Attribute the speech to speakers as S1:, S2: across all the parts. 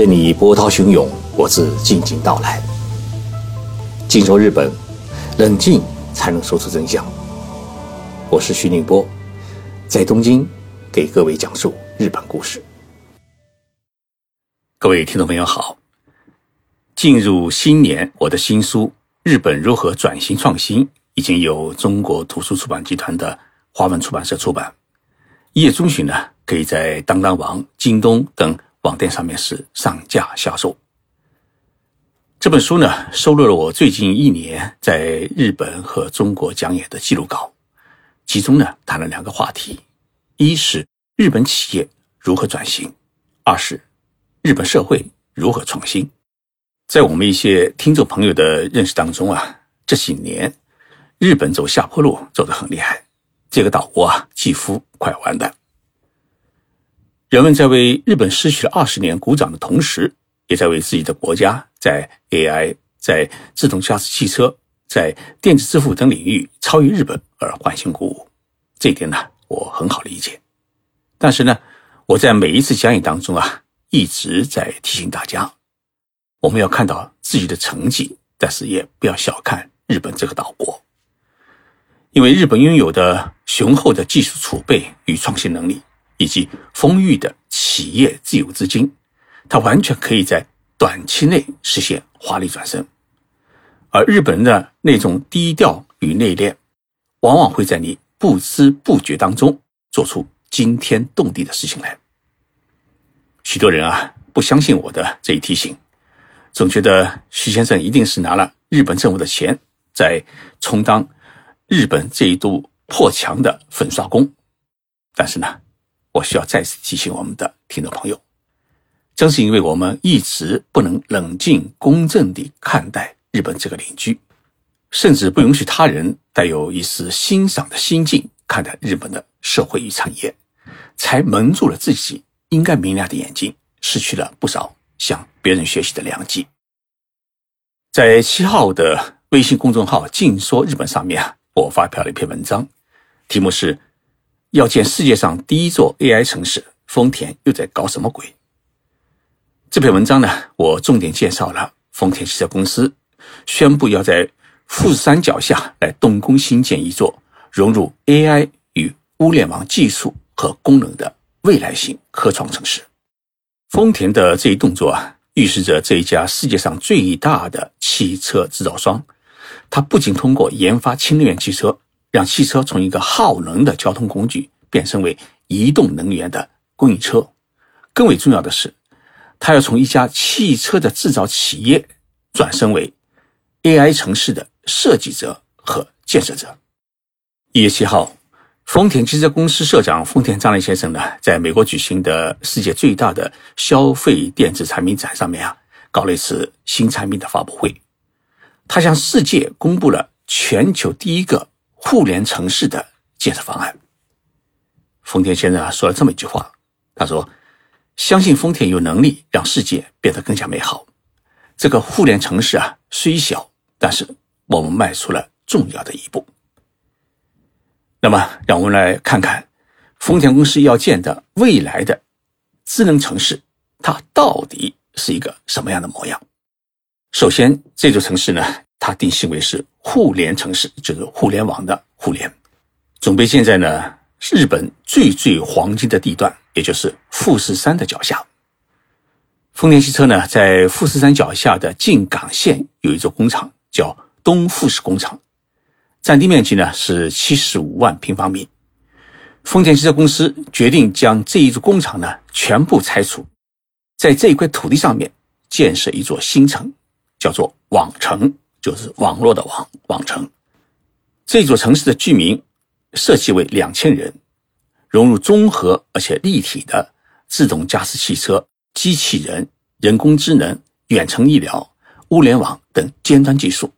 S1: 任你波涛汹涌，我自静静到来。静说日本，冷静才能说出真相。我是徐宁波，在东京给各位讲述日本故事。各位听众朋友好，进入新年，我的新书《日本如何转型创新》已经由中国图书出版集团的华文出版社出版。一月中旬呢，可以在当当网、京东等网店上面是上架销售。这本书呢，收录了我最近一年在日本和中国讲演的记录稿，其中呢谈了两个话题：一是日本企业如何转型，二是日本社会如何创新。在我们一些听众朋友的认识当中啊，这几年日本走下坡路走得很厉害。这个岛国啊，几乎快完蛋。人们在为日本失去了二十年鼓掌的同时，也在为自己的国家在 AI、在自动驾驶汽车、在电子支付等领域超越日本而欢欣鼓舞。这一点呢，我很好理解。但是呢，我在每一次讲演当中啊，一直在提醒大家，我们要看到自己的成绩，但是也不要小看日本这个岛国。因为日本拥有的雄厚的技术储备与创新能力，以及丰裕的企业自有资金，它完全可以在短期内实现华丽转身。而日本人的那种低调与内敛，往往会在你不知不觉当中做出惊天动地的事情来。许多人啊，不相信我的这一提醒，总觉得徐先生一定是拿了日本政府的钱在充当。日本这一度破墙的粉刷工，但是呢，我需要再次提醒我们的听众朋友，正是因为我们一直不能冷静公正地看待日本这个邻居，甚至不允许他人带有一丝欣赏的心境看待日本的社会与产业，才蒙住了自己应该明亮的眼睛，失去了不少向别人学习的良机。在七号的微信公众号“静说日本”上面。我发表了一篇文章，题目是“要建世界上第一座 AI 城市”，丰田又在搞什么鬼？这篇文章呢，我重点介绍了丰田汽车公司宣布要在富士山脚下来动工新建一座融入 AI 与物联网技术和功能的未来型科创城市。丰田的这一动作啊，预示着这一家世界上最大的汽车制造商。它不仅通过研发氢能源汽车，让汽车从一个耗能的交通工具变身为移动能源的供应车，更为重要的是，它要从一家汽车的制造企业转身为 AI 城市的设计者和建设者。一月七号，丰田汽车公司社长丰田章男先生呢，在美国举行的世界最大的消费电子产品展上面啊，搞了一次新产品的发布会。他向世界公布了全球第一个互联城市的建设方案。丰田先生啊说了这么一句话：“他说，相信丰田有能力让世界变得更加美好。这个互联城市啊，虽小，但是我们迈出了重要的一步。那么，让我们来看看丰田公司要建的未来的智能城市，它到底是一个什么样的模样？”首先，这座城市呢，它定性为是互联城市，就是互联网的互联，准备建在呢日本最最黄金的地段，也就是富士山的脚下。丰田汽车呢，在富士山脚下的静冈县有一座工厂，叫东富士工厂，占地面积呢是七十五万平方米。丰田汽车公司决定将这一座工厂呢全部拆除，在这一块土地上面建设一座新城。叫做网城，就是网络的网网城。这座城市的居民设计为两千人，融入综合而且立体的自动驾驶汽车、机器人、人工智能、远程医疗、物联网等尖端技术，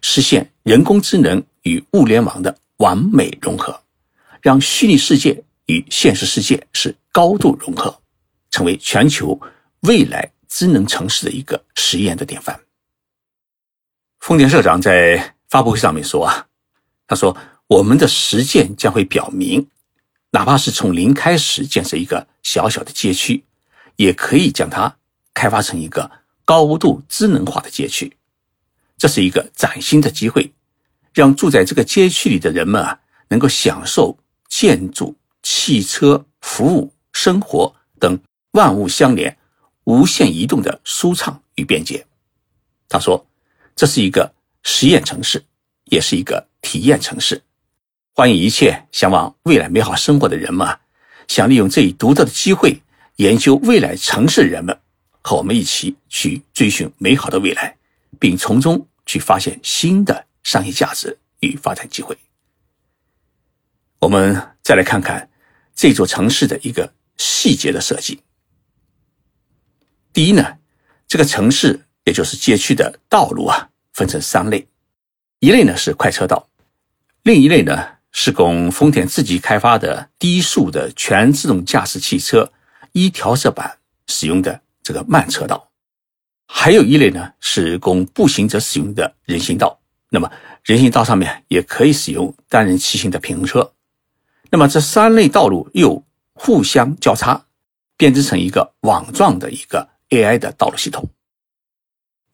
S1: 实现人工智能与物联网的完美融合，让虚拟世界与现实世界是高度融合，成为全球未来智能城市的一个实验的典范。丰田社长在发布会上面说啊，他说：“我们的实践将会表明，哪怕是从零开始建设一个小小的街区，也可以将它开发成一个高度智能化的街区。这是一个崭新的机会，让住在这个街区里的人们啊，能够享受建筑、汽车、服务、生活等万物相连、无限移动的舒畅与便捷。他说：“这是一个实验城市，也是一个体验城市，欢迎一切向往未来美好生活的人们，想利用这一独特的机会，研究未来城市人们，和我们一起去追寻美好的未来。”并从中去发现新的商业价值与发展机会。我们再来看看这座城市的一个细节的设计。第一呢，这个城市也就是街区的道路啊，分成三类，一类呢是快车道，另一类呢是供丰田自己开发的低速的全自动驾驶汽车一调色板使用的这个慢车道。还有一类呢，是供步行者使用的人行道。那么，人行道上面也可以使用单人骑行的平衡车。那么，这三类道路又互相交叉，编织成一个网状的一个 AI 的道路系统。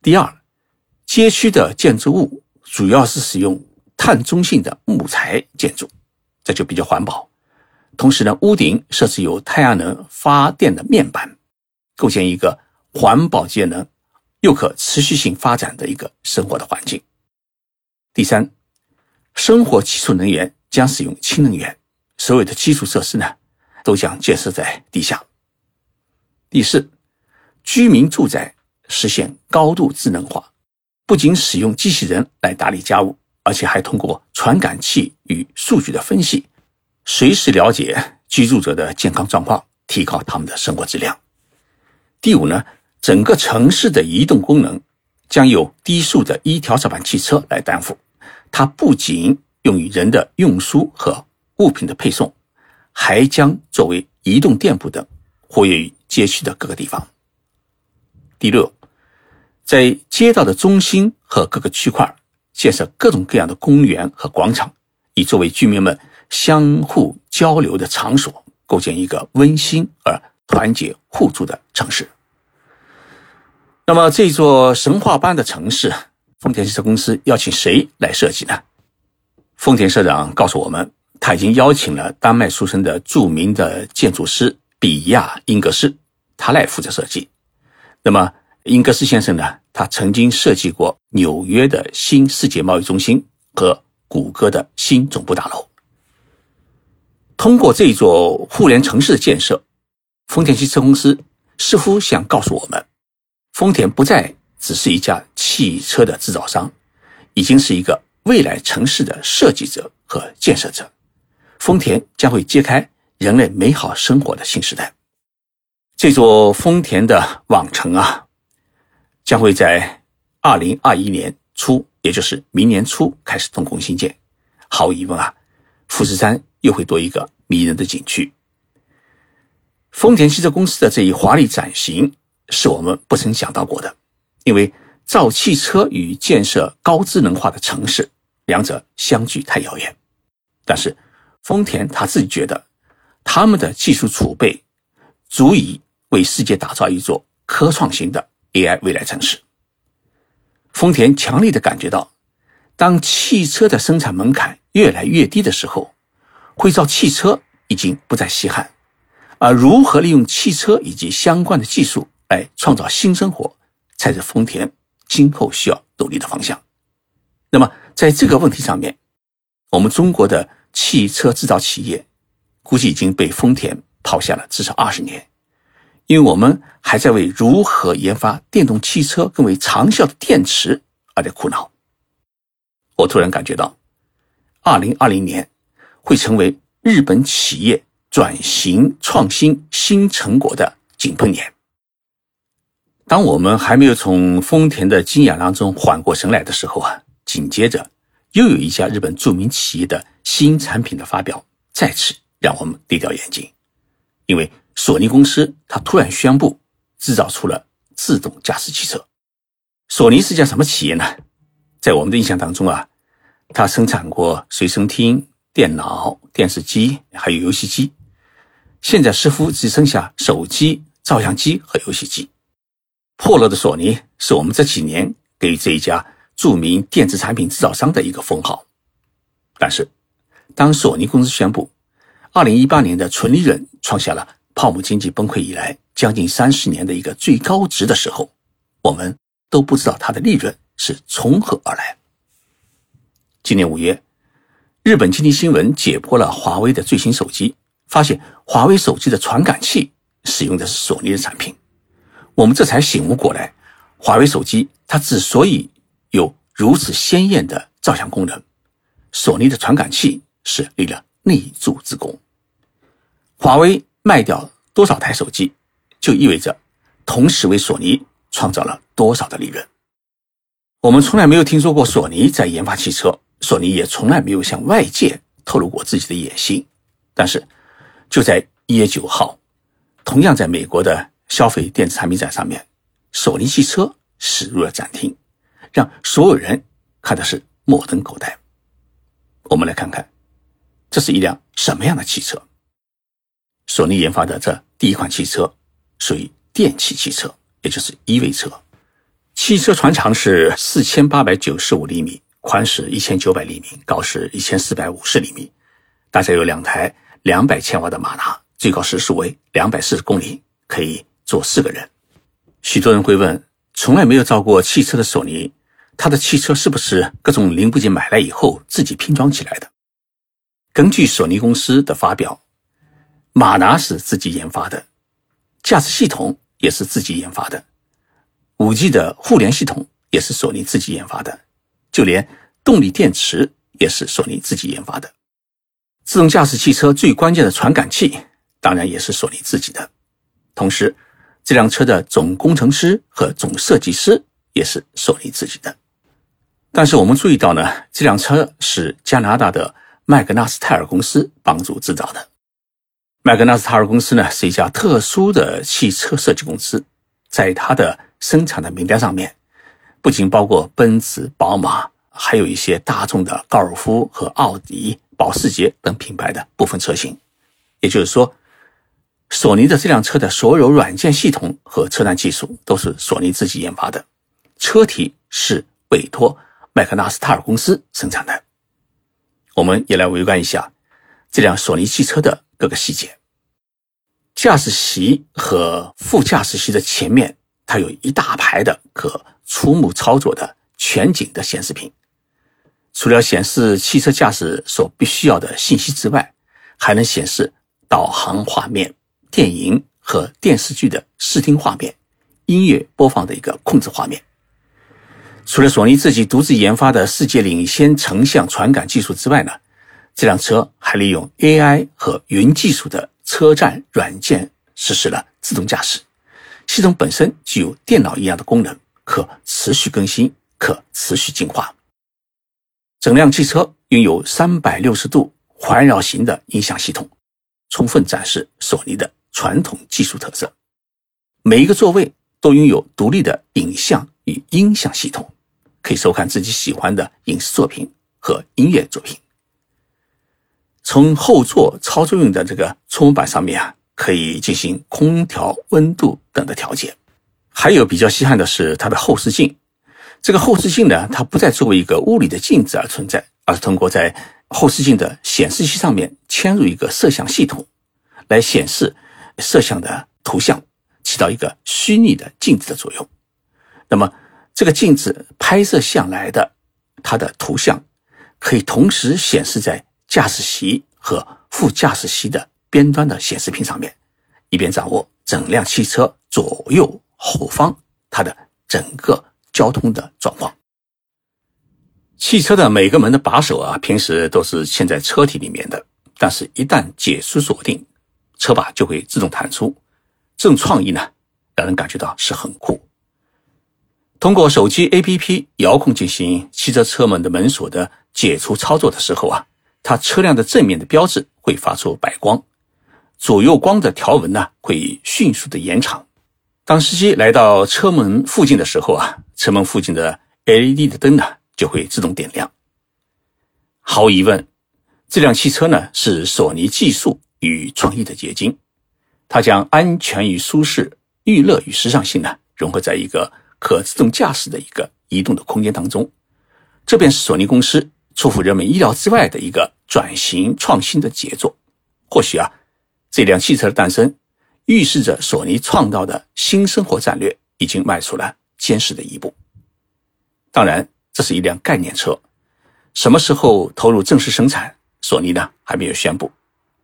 S1: 第二，街区的建筑物主要是使用碳中性的木材建筑，这就比较环保。同时呢，屋顶设置有太阳能发电的面板，构建一个环保节能。又可持续性发展的一个生活的环境。第三，生活基础能源将使用氢能源，所有的基础设施呢都将建设在地下。第四，居民住宅实现高度智能化，不仅使用机器人来打理家务，而且还通过传感器与数据的分析，随时了解居住者的健康状况，提高他们的生活质量。第五呢？整个城市的移动功能将由低速的一调色板汽车来担负，它不仅用于人的运输和物品的配送，还将作为移动店铺等活跃于街区的各个地方。第六，在街道的中心和各个区块建设各种各样的公园和广场，以作为居民们相互交流的场所，构建一个温馨而团结互助的城市。那么这座神话般的城市，丰田汽车公司邀请谁来设计呢？丰田社长告诉我们，他已经邀请了丹麦出身的著名的建筑师比亚·英格斯，他来负责设计。那么英格斯先生呢？他曾经设计过纽约的新世界贸易中心和谷歌的新总部大楼。通过这座互联城市的建设，丰田汽车公司似乎想告诉我们。丰田不再只是一家汽车的制造商，已经是一个未来城市的设计者和建设者。丰田将会揭开人类美好生活的新时代。这座丰田的网城啊，将会在二零二一年初，也就是明年初开始动工兴建。毫无疑问啊，富士山又会多一个迷人的景区。丰田汽车公司的这一华丽转型。是我们不曾想到过的，因为造汽车与建设高智能化的城市，两者相距太遥远。但是，丰田他自己觉得，他们的技术储备足以为世界打造一座科创型的 AI 未来城市。丰田强烈的感觉到，当汽车的生产门槛越来越低的时候，会造汽车已经不再稀罕，而如何利用汽车以及相关的技术。来创造新生活，才是丰田今后需要努力的方向。那么，在这个问题上面，我们中国的汽车制造企业估计已经被丰田抛下了至少二十年，因为我们还在为如何研发电动汽车更为长效的电池而在苦恼。我突然感觉到，二零二零年会成为日本企业转型创新新成果的井喷年。当我们还没有从丰田的惊讶当中缓过神来的时候啊，紧接着又有一家日本著名企业的新产品的发表，再次让我们跌掉眼镜。因为索尼公司它突然宣布制造出了自动驾驶汽车。索尼是家什么企业呢？在我们的印象当中啊，它生产过随身听、电脑、电视机，还有游戏机。现在似乎只剩下手机、照相机和游戏机。破落的索尼是我们这几年给这一家著名电子产品制造商的一个封号。但是，当索尼公司宣布2018年的纯利润创下了泡沫经济崩溃以来将近三十年的一个最高值的时候，我们都不知道它的利润是从何而来。今年五月，日本经济新闻解剖了华为的最新手机，发现华为手机的传感器使用的是索尼的产品。我们这才醒悟过来，华为手机它之所以有如此鲜艳的照相功能，索尼的传感器是立了内助之功。华为卖掉多少台手机，就意味着同时为索尼创造了多少的利润。我们从来没有听说过索尼在研发汽车，索尼也从来没有向外界透露过自己的野心。但是，就在一月九号，同样在美国的。消费电子产品展上面，索尼汽车驶入了展厅，让所有人看的是目瞪口呆。我们来看看，这是一辆什么样的汽车？索尼研发的这第一款汽车属于电气汽车，也就是 EV 车。汽车全长是四千八百九十五厘米，宽是一千九百厘米，高是一千四百五十厘米。大家有两台两百千瓦的马达，最高时速为两百四十公里，可以。坐四个人，许多人会问：从来没有造过汽车的索尼，他的汽车是不是各种零部件买来以后自己拼装起来的？根据索尼公司的发表，马达是自己研发的，驾驶系统也是自己研发的，五 G 的互联系统也是索尼自己研发的，就连动力电池也是索尼自己研发的。自动驾驶汽车最关键的传感器，当然也是索尼自己的，同时。这辆车的总工程师和总设计师也是索尼自己的，但是我们注意到呢，这辆车是加拿大的麦格纳斯泰尔公司帮助制造的。麦格纳斯塔尔公司呢是一家特殊的汽车设计公司，在它的生产的名单上面，不仅包括奔驰、宝马，还有一些大众的高尔夫和奥迪、保时捷等品牌的部分车型，也就是说。索尼的这辆车的所有软件系统和车辆技术都是索尼自己研发的，车体是委托麦克纳斯塔尔公司生产的。我们也来围观一下这辆索尼汽车的各个细节。驾驶席和副驾驶席的前面，它有一大排的可触目操作的全景的显示屏，除了显示汽车驾驶所必须要的信息之外，还能显示导航画面。电影和电视剧的视听画面，音乐播放的一个控制画面。除了索尼自己独自研发的世界领先成像传感技术之外呢，这辆车还利用 AI 和云技术的车站软件实施了自动驾驶。系统本身具有电脑一样的功能，可持续更新，可持续进化。整辆汽车拥有三百六十度环绕型的音响系统，充分展示索尼的。传统技术特色，每一个座位都拥有独立的影像与音响系统，可以收看自己喜欢的影视作品和音乐作品。从后座操作用的这个触摸板上面啊，可以进行空调温度等的调节。还有比较稀罕的是它的后视镜，这个后视镜呢，它不再作为一个物理的镜子而存在，而是通过在后视镜的显示器上面嵌入一个摄像系统，来显示。摄像的图像起到一个虚拟的镜子的作用，那么这个镜子拍摄下来的它的图像可以同时显示在驾驶席和副驾驶席的边端的显示屏上面，以便掌握整辆汽车左右后方它的整个交通的状况。汽车的每个门的把手啊，平时都是嵌在车体里面的，但是一旦解除锁定。车把就会自动弹出，这种创意呢，让人感觉到是很酷。通过手机 APP 遥控进行汽车车门的门锁的解除操作的时候啊，它车辆的正面的标志会发出白光，左右光的条纹呢会迅速的延长。当司机来到车门附近的时候啊，车门附近的 LED 的灯呢就会自动点亮。毫无疑问，这辆汽车呢是索尼技术。与创意的结晶，它将安全与舒适、娱乐与时尚性呢融合在一个可自动驾驶的一个移动的空间当中。这便是索尼公司出乎人们意料之外的一个转型创新的杰作。或许啊，这辆汽车的诞生，预示着索尼创造的新生活战略已经迈出了坚实的一步。当然，这是一辆概念车，什么时候投入正式生产，索尼呢还没有宣布。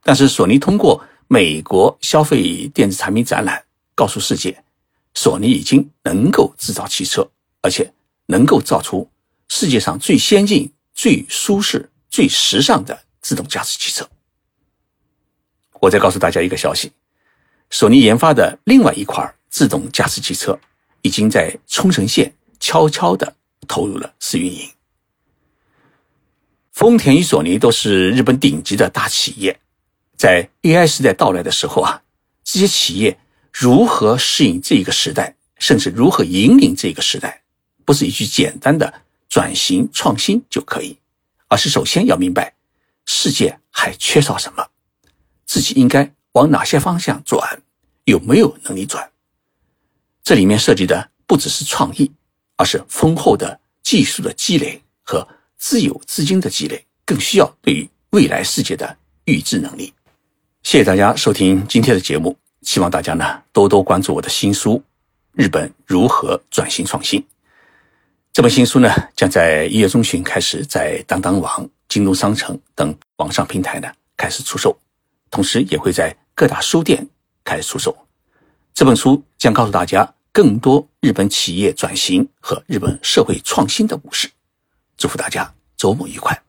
S1: 但是，索尼通过美国消费电子产品展览告诉世界，索尼已经能够制造汽车，而且能够造出世界上最先进、最舒适、最时尚的自动驾驶汽车。我再告诉大家一个消息：索尼研发的另外一款自动驾驶汽车，已经在冲绳县悄悄的。投入了试运营。丰田与索尼都是日本顶级的大企业，在 AI 时代到来的时候啊，这些企业如何适应这个时代，甚至如何引领这个时代，不是一句简单的转型创新就可以，而是首先要明白世界还缺少什么，自己应该往哪些方向转，有没有能力转。这里面涉及的不只是创意。而是丰厚的技术的积累和自有资金的积累，更需要对于未来世界的预知能力。谢谢大家收听今天的节目，希望大家呢多多关注我的新书《日本如何转型创新》。这本新书呢将在一月中旬开始在当当网、京东商城等网上平台呢开始出售，同时也会在各大书店开始出售。这本书将告诉大家。更多日本企业转型和日本社会创新的故事，祝福大家周末愉快。